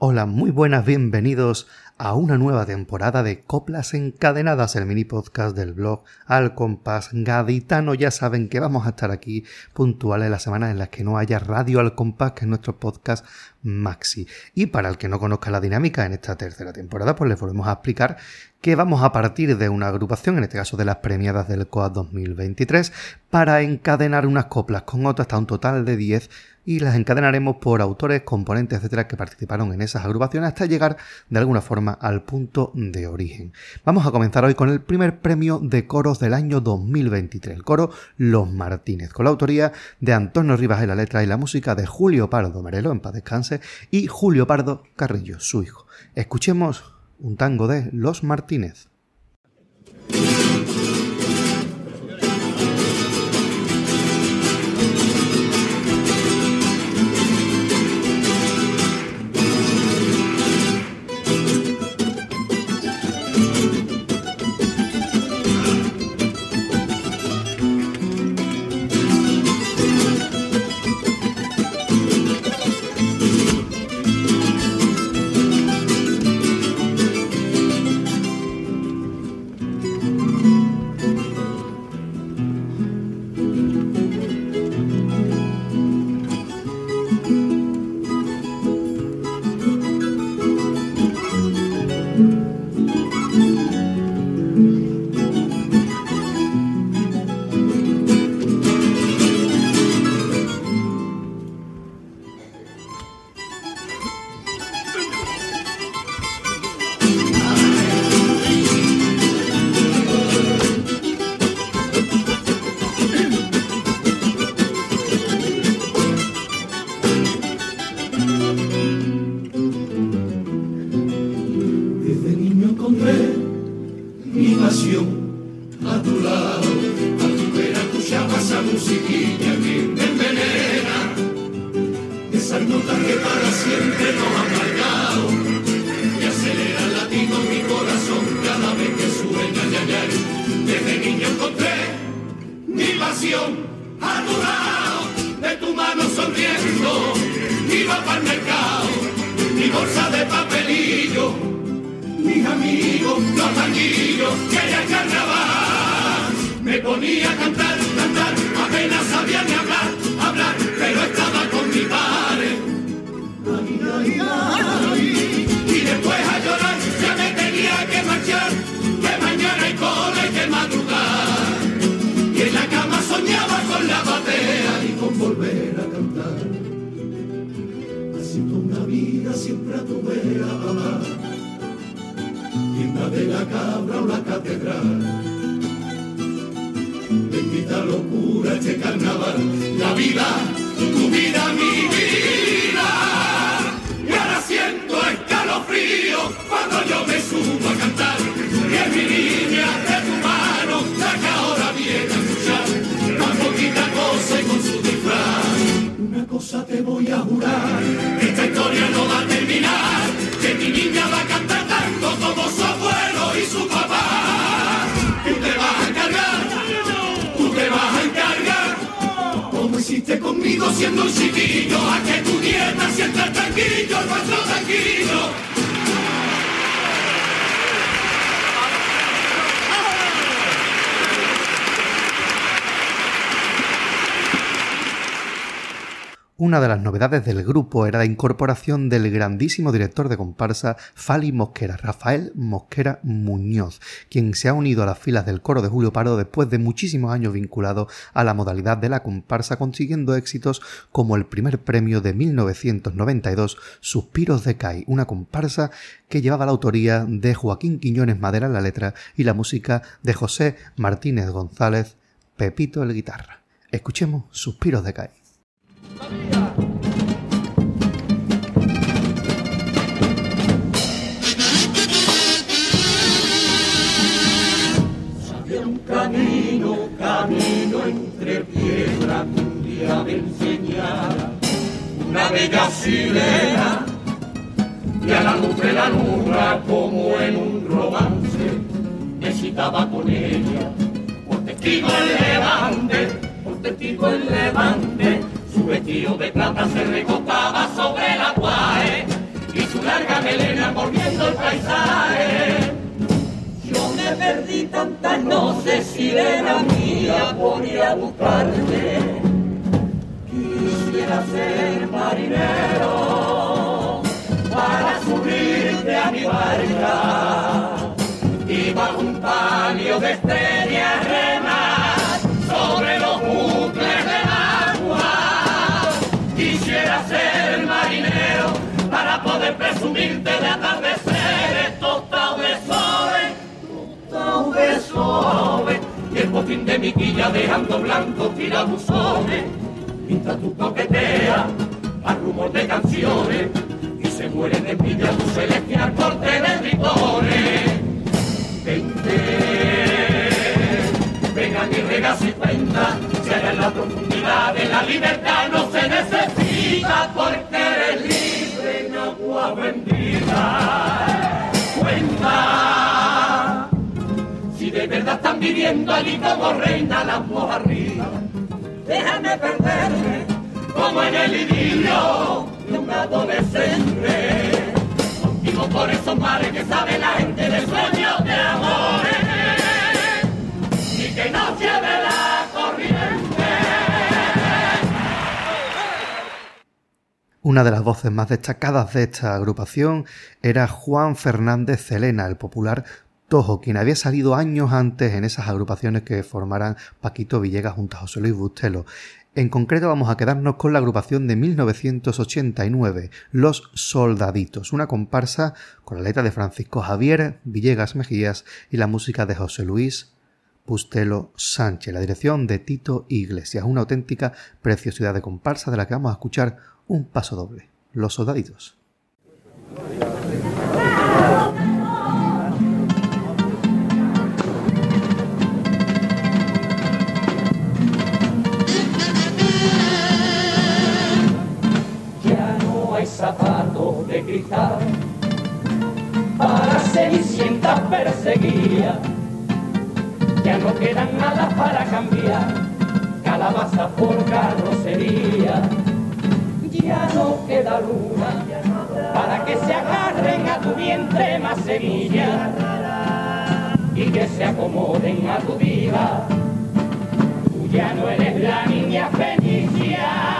Hola, muy buenas, bienvenidos a una nueva temporada de Coplas Encadenadas, el mini podcast del blog Al Compás Gaditano. Ya saben que vamos a estar aquí puntuales las semanas en las que no haya radio Al Compás, que es nuestro podcast maxi. Y para el que no conozca la dinámica en esta tercera temporada, pues les volvemos a explicar que vamos a partir de una agrupación, en este caso de las premiadas del COA 2023, para encadenar unas coplas con otras hasta un total de 10 y las encadenaremos por autores, componentes, etcétera, que participaron en esas agrupaciones hasta llegar de alguna forma al punto de origen. Vamos a comenzar hoy con el primer premio de coros del año 2023, el coro Los Martínez, con la autoría de Antonio Rivas en la letra y la música de Julio Pardo Merelo, en paz descanse, y Julio Pardo Carrillo, su hijo. Escuchemos un tango de Los Martínez. musiquita que me envenena, esas notas que para siempre nos han marcado, que acelera el latido mi corazón cada vez que suena yayar. Desde niño encontré mi pasión anudado de tu mano sonriendo, iba para el mercado, mi bolsa de papelillo, mis amigos, los tanguillos, que era carnaval, me ponía a cantar. Una hiciste conmigo siendo un chiquillo, a que tu nieta sienta tranquilo, nuestro tranquilo. De las novedades del grupo era la incorporación del grandísimo director de comparsa Fali Mosquera, Rafael Mosquera Muñoz, quien se ha unido a las filas del coro de Julio Pardo después de muchísimos años vinculado a la modalidad de la comparsa, consiguiendo éxitos como el primer premio de 1992, Suspiros de Cai, una comparsa que llevaba la autoría de Joaquín Quiñones Madera en la letra y la música de José Martínez González, Pepito el guitarra. Escuchemos Suspiros de Cai. Con ella por testigo el levante, por testigo el levante su vestido de plata se recostaba sobre la guae y su larga melena volviendo el paisaje. Yo me perdí tantas noches, sirena mía, por ir a buscarte. Quisiera ser marinero botín de mi quilla dejando blanco tirabuzones, mientras tú coqueteas a rumor de canciones y se muere de envidia tu celestial corte de gritones. Vente, vengan y regas y cuenta, si en la profundidad de la libertad no se necesita, porque viviendo allí como reina las arriba, déjame perderme como en el idilio de un adolescente. Contigo por esos mares que sabe la gente de sueños de amores y que no lleve la corriente. Una de las voces más destacadas de esta agrupación era Juan Fernández Celena, el popular Tojo, quien había salido años antes en esas agrupaciones que formaran Paquito Villegas junto a José Luis Bustelo. En concreto vamos a quedarnos con la agrupación de 1989, Los Soldaditos, una comparsa con la letra de Francisco Javier Villegas Mejías y la música de José Luis Bustelo Sánchez, la dirección de Tito Iglesias, una auténtica preciosidad de comparsa de la que vamos a escuchar un paso doble, Los Soldaditos. Zapatos de cristal para cenicientas perseguidas. Ya no quedan nada para cambiar, calabaza por carrocería. Ya no queda luna para que se agarren a tu vientre más semillas y que se acomoden a tu vida. Tú ya no eres la niña fenicia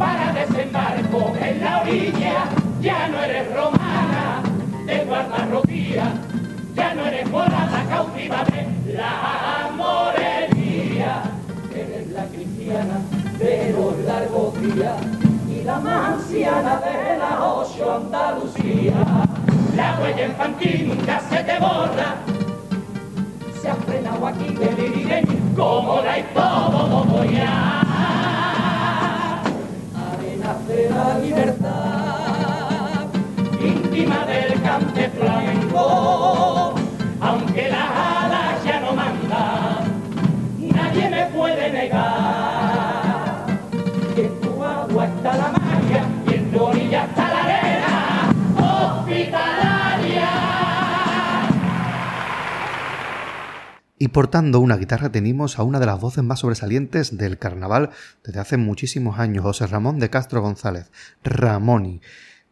para desembarco Ya no eres romana de guardarropía, ya no eres morada cautiva de la morería. Eres la cristiana de los largos días y la más anciana de la ocho Andalucía. La huella infantil nunca se te borra, se ha frenado aquí de como la y portando una guitarra tenemos a una de las voces más sobresalientes del carnaval desde hace muchísimos años, José Ramón de Castro González, Ramoni,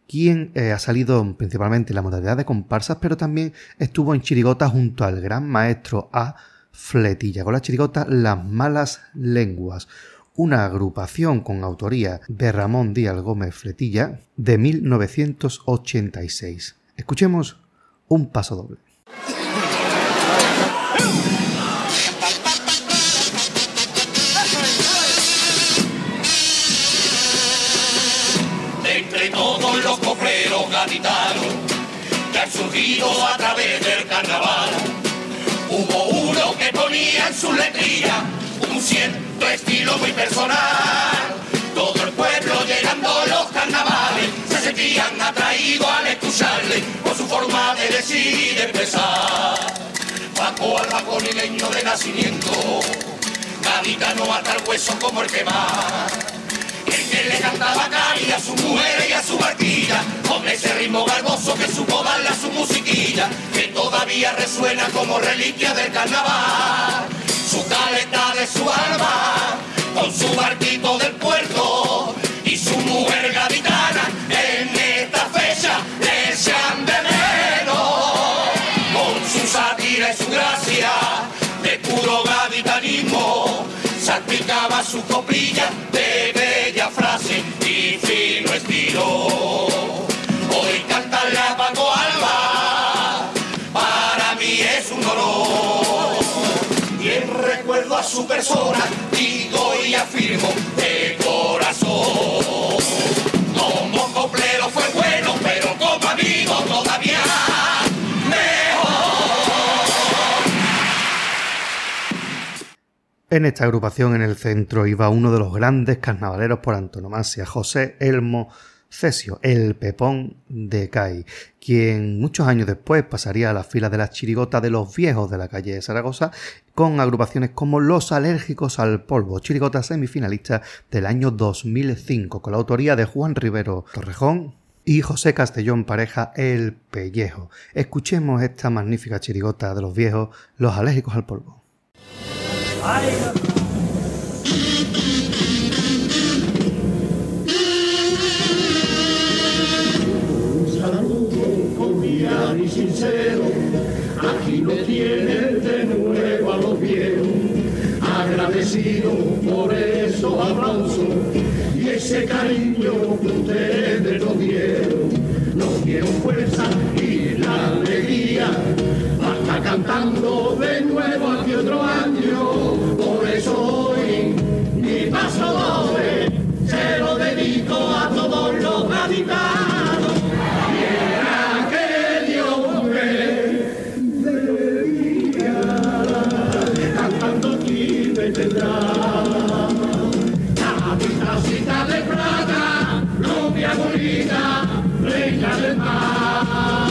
quien eh, ha salido principalmente en la modalidad de comparsas, pero también estuvo en chirigota junto al gran maestro A. Fletilla, con la chirigota Las Malas Lenguas, una agrupación con autoría de Ramón Díaz Gómez Fletilla de 1986. Escuchemos un paso doble. A través del carnaval. Hubo uno que ponía en su letrilla un cierto estilo muy personal. Todo el pueblo llegando a los carnavales se sentían atraídos al escucharle por su forma de decir y de expresar. Paco albaconileño de nacimiento, gaditano hasta el hueso como el que más que le cantaba cari a su mujer y a su barquilla, con ese ritmo garboso que supo darle a su musiquilla, que todavía resuena como reliquia del carnaval, su caleta de su alma, con su barquito del puerto y su mujer gaditana, en esta fecha le echan de con su sátira y su gracia, de puro gaditanismo, salpicaba su copilla de a su persona, digo y afirmo de corazón. Como coplero fue bueno, pero como amigo todavía En esta agrupación en el centro iba uno de los grandes carnavaleros por antonomasia, José Elmo Cesio, el Pepón de Cai, quien muchos años después pasaría a las filas de las chirigotas de los viejos de la calle de Zaragoza con agrupaciones como Los Alérgicos al Polvo, chirigota semifinalista del año 2005, con la autoría de Juan Rivero Torrejón y José Castellón Pareja El Pellejo. Escuchemos esta magnífica chirigota de los viejos, Los Alérgicos al Polvo. Agradecido por esos aplausos y ese cariño que ustedes rubia bonita, reina del mar,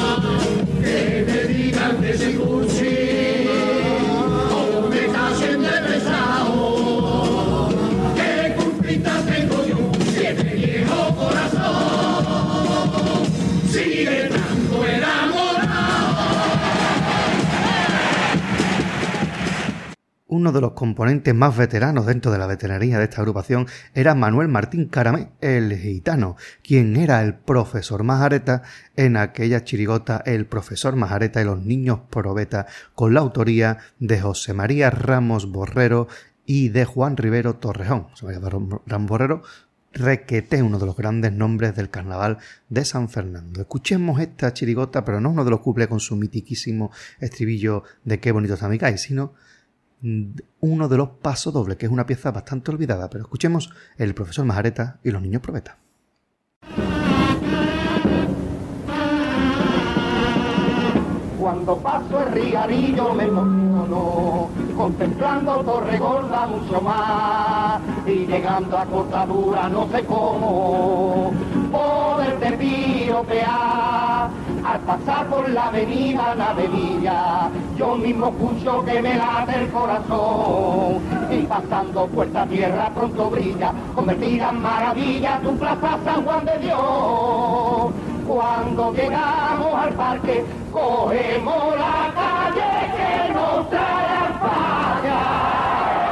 Uno de los componentes más veteranos dentro de la veterinaria de esta agrupación era Manuel Martín Caramé, el gitano, quien era el profesor Majareta en aquella chirigota El profesor Majareta y los niños probeta, con la autoría de José María Ramos Borrero y de Juan Rivero Torrejón. José María Ramos Borrero, requete uno de los grandes nombres del carnaval de San Fernando. Escuchemos esta chirigota, pero no uno de los cumple con su mitiquísimo estribillo de qué bonito está mi sino uno de los pasos dobles, que es una pieza bastante olvidada, pero escuchemos el profesor Majareta y los niños probeta. Cuando paso el riarillo me emociono, contemplando Torre Gorda mucho más, y llegando a Cortadura no sé cómo, poderte piropear, al pasar por la avenida Navedilla, yo mismo escucho que me late el corazón, y pasando Puerta Tierra pronto brilla, convertida en maravilla tu plaza San Juan de Dios. Cuando llegamos al parque, cogemos la calle que nos trae al falla.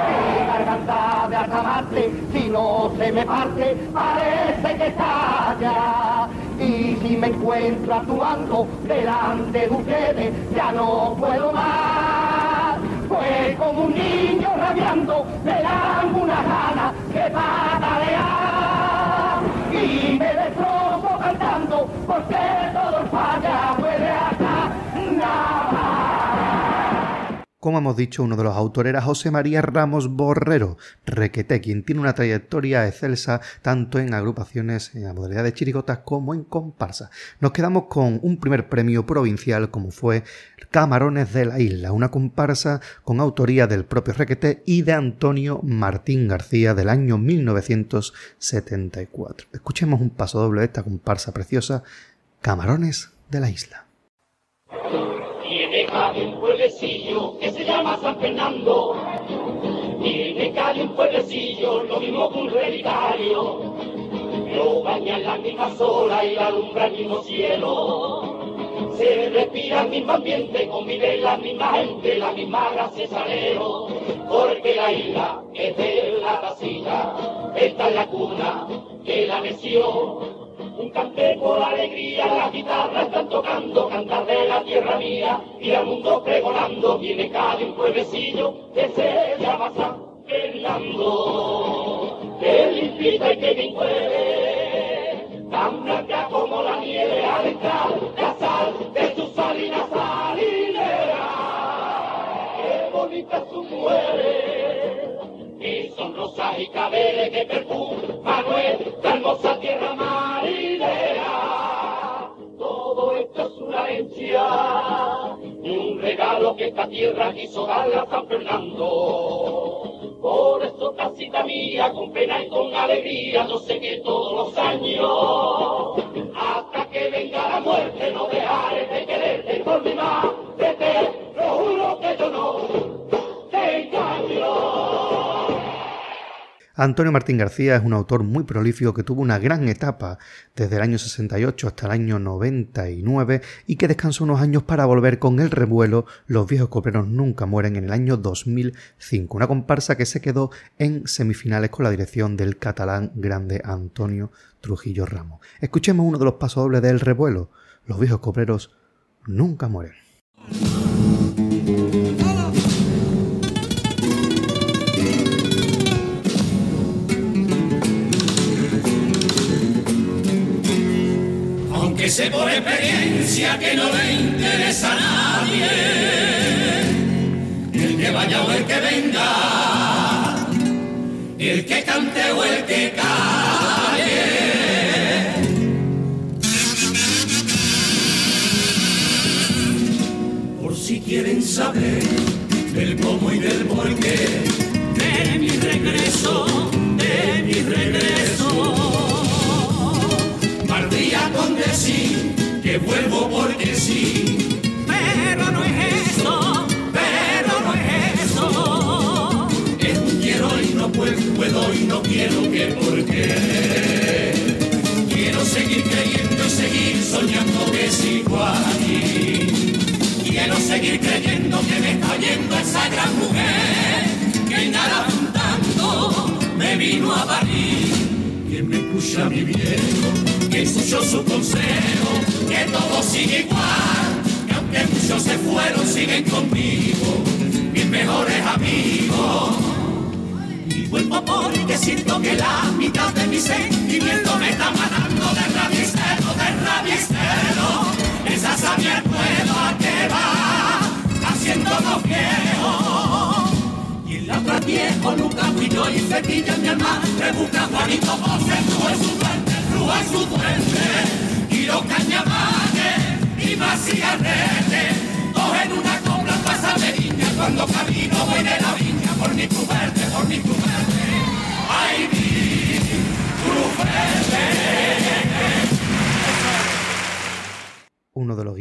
Mi garganta de asamarte, si no se me parte, parece que estalla. Y si me encuentro actuando delante de ustedes, ya no puedo más. Fue como un niño rabiando, me dan una gana que patalear. Y me destrozo cantando, porque todo falla Como hemos dicho, uno de los autores era José María Ramos Borrero, requete, quien tiene una trayectoria excelsa tanto en agrupaciones en la modalidad de chirigotas como en comparsa. Nos quedamos con un primer premio provincial como fue Camarones de la Isla, una comparsa con autoría del propio requete y de Antonio Martín García del año 1974. Escuchemos un paso doble de esta comparsa preciosa, Camarones de la Isla. Tiene San Fernando. Tiene calle un pueblecillo, lo mismo que un relicario. Lo baña la misma sola y la alumbra el mismo cielo. Se respira el mismo ambiente, convive la misma gente, la misma gracia salero. Porque la isla es de la casilla, esta es la cuna que la nació. Un cante por alegría, las guitarras están tocando, cantar de la tierra mía, y al mundo pregonando, viene calle un pueblecillo que se llama San Fernando. que limpita y que bien huele, tan blanca como la nieve al entrar la sal de su salina salinera. Qué bonita su mujeres, y son rosas y cabeles que perfuma nuestra hermosa tierra marinera. Un regalo que esta tierra quiso darle a San Fernando. Por eso, casita mía, con pena y con alegría, yo sé que todos los años, Antonio Martín García es un autor muy prolífico que tuvo una gran etapa desde el año 68 hasta el año 99 y que descansó unos años para volver con el revuelo Los viejos coperos nunca mueren en el año 2005, una comparsa que se quedó en semifinales con la dirección del catalán grande Antonio Trujillo Ramos. Escuchemos uno de los pasos del revuelo, Los viejos copleros nunca mueren. Que sé por experiencia que no le interesa a nadie, el que vaya o el que venga, el que cante o el que calle. Por si quieren saber del cómo y del por qué de mi regreso, de mi regreso que vuelvo porque sí. Pero no es eso, pero no es eso. Es un quiero y no puedo, puedo y no quiero que por qué. Quiero seguir creyendo y seguir soñando que sigo aquí. Quiero seguir creyendo que me está yendo esa gran mujer que nada tanto me vino a parir. Quien me escucha mi viejo que escuchó su consejo, que todo sigue igual, que aunque muchos se fueron, siguen conmigo, mis mejores amigos. Y vuelvo porque siento que la mitad de mi sentimiento me está matando de rabistero, de rabistero. Esa sabia nueva que va haciéndonos viejos. Y en la otra viejo nunca fui yo y cepilla mi alma, rebusca Juanito tú es su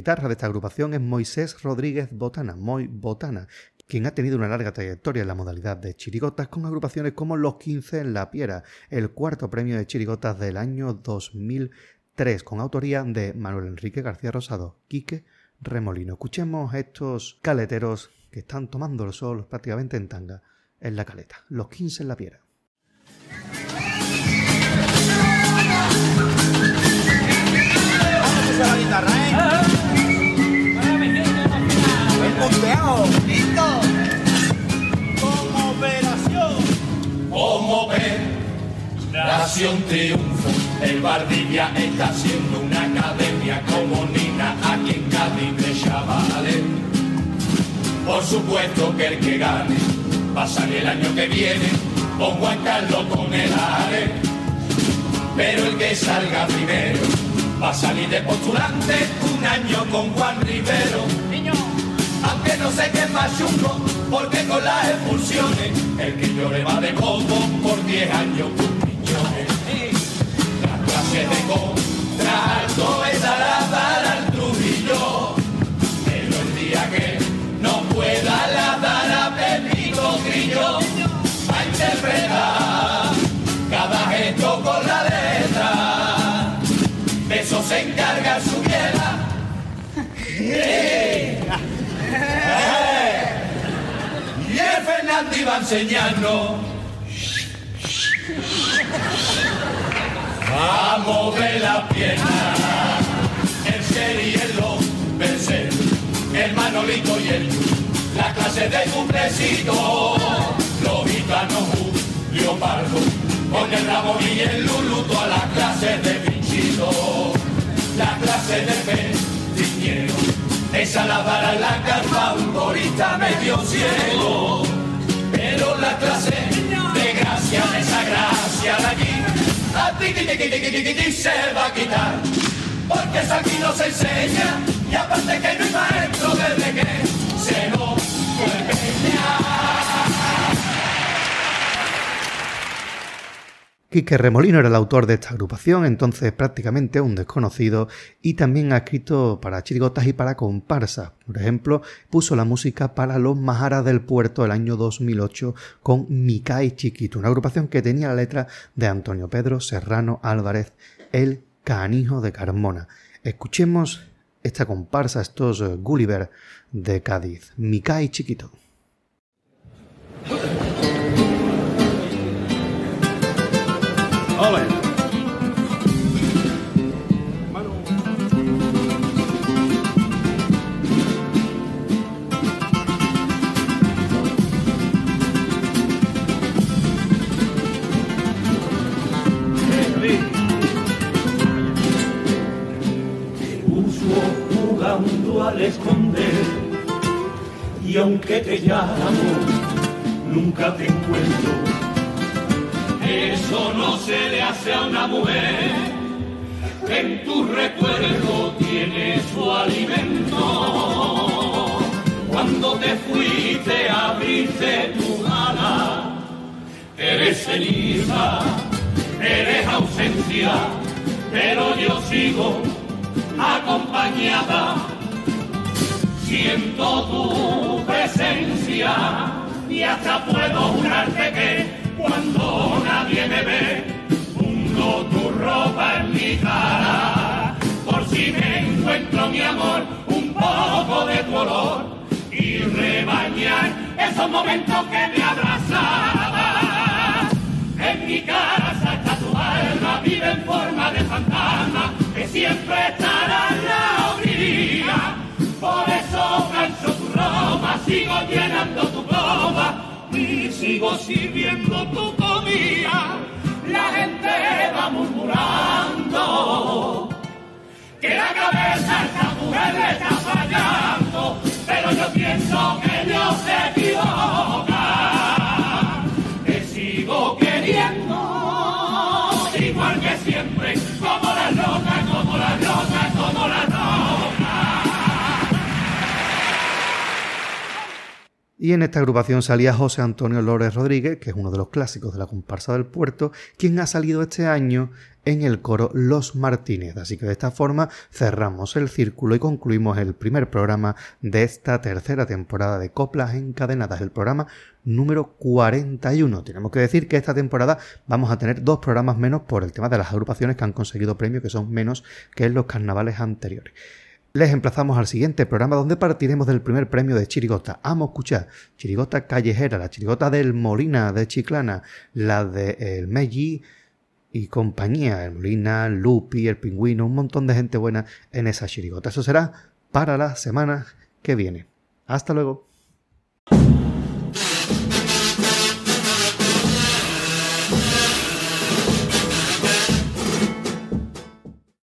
Guitarras de esta agrupación es Moisés Rodríguez Botana, Moy Botana, quien ha tenido una larga trayectoria en la modalidad de chirigotas con agrupaciones como Los 15 en la Piera, el cuarto premio de chirigotas del año 2003, con autoría de Manuel Enrique García Rosado, Quique Remolino. Escuchemos estos caleteros que están tomando el sol prácticamente en tanga en la caleta. Los 15 en la Piera. Triunfo. El Valdivia está haciendo una academia como Nina aquí en Cádiz de chavales. Por supuesto que el que gane va a salir el año que viene con Juan Carlos con el ARE. Pero el que salga primero va a salir de postulante un año con Juan Rivero aunque no sé qué es más chungo, porque con las expulsiones el que llore va de combo por 10 años Y el Fernández iba enseñando a mover la pierna. El Sherry y el Lombercel, el Manolito y el La clase de cumplecito. Los gitanos Julio Pardo, con el Ramón y el Lulu, todas las clases de la lavara la carpa, un bolita medio ciego. Pero la clase de gracia, de esa gracia de aquí, a ti, ti, ti, se va a quitar. Porque eso aquí no se enseña, y aparte que no hay maestro desde que se nos fue Quique Remolino era el autor de esta agrupación, entonces prácticamente un desconocido, y también ha escrito para chirigotas y para comparsas. Por ejemplo, puso la música para Los Majaras del Puerto el año 2008 con Micay Chiquito, una agrupación que tenía la letra de Antonio Pedro Serrano Álvarez, el canijo de Carmona. Escuchemos esta comparsa, estos Gulliver de Cádiz, Micay Chiquito. Al esconder. Y aunque te llamo nunca te encuentro eso no se le hace a una mujer. En tu recuerdo tiene su alimento. Cuando te fuiste abriste tu ala eres ceniza eres ausencia pero yo sigo acompañada. Siento tu presencia y hasta puedo jurarte que cuando nadie me ve, hundo tu ropa en mi cara, por si me encuentro mi amor, un poco de tu olor y rebañar esos momentos que me abrazaba. En mi casa está tu alma, vive en forma de fantasma, que siempre estará sirviendo tu comida. La gente va murmurando que la cabeza a esta mujer le está fallando, pero yo pienso que Dios se Y en esta agrupación salía José Antonio Lórez Rodríguez, que es uno de los clásicos de la comparsa del puerto, quien ha salido este año en el coro Los Martínez. Así que de esta forma cerramos el círculo y concluimos el primer programa de esta tercera temporada de Coplas Encadenadas, el programa número 41. Tenemos que decir que esta temporada vamos a tener dos programas menos por el tema de las agrupaciones que han conseguido premios que son menos que en los carnavales anteriores les emplazamos al siguiente programa donde partiremos del primer premio de Chirigota. Amo escuchar Chirigota callejera, la Chirigota del Molina de Chiclana, la de El Melli y compañía, el Molina, Lupi, el Pingüino, un montón de gente buena en esa Chirigota. Eso será para la semana que viene. Hasta luego.